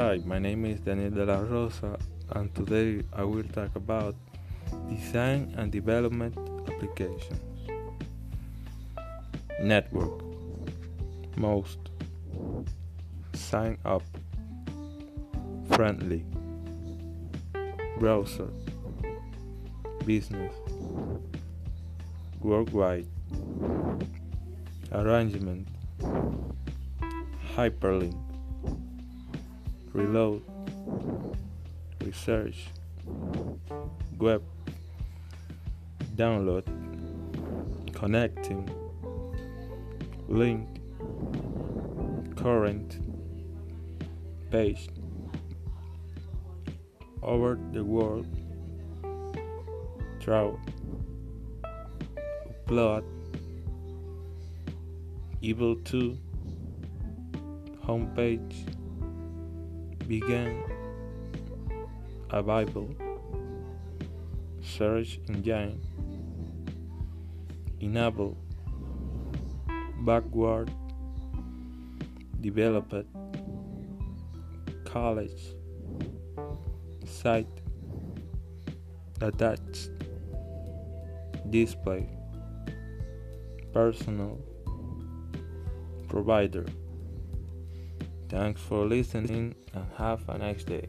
Hi, my name is Daniel de la Rosa, and today I will talk about design and development applications. Network. Most Sign up Friendly. Browser. Business. Worldwide. Arrangement. Hyperlink Reload Research Web Download Connecting Link Current Page Over the world Draw Upload Able to Homepage Begin a Bible Search engine Enable Backward Developed College Site Attached Display Personal Provider Thanks for listening and have a nice day.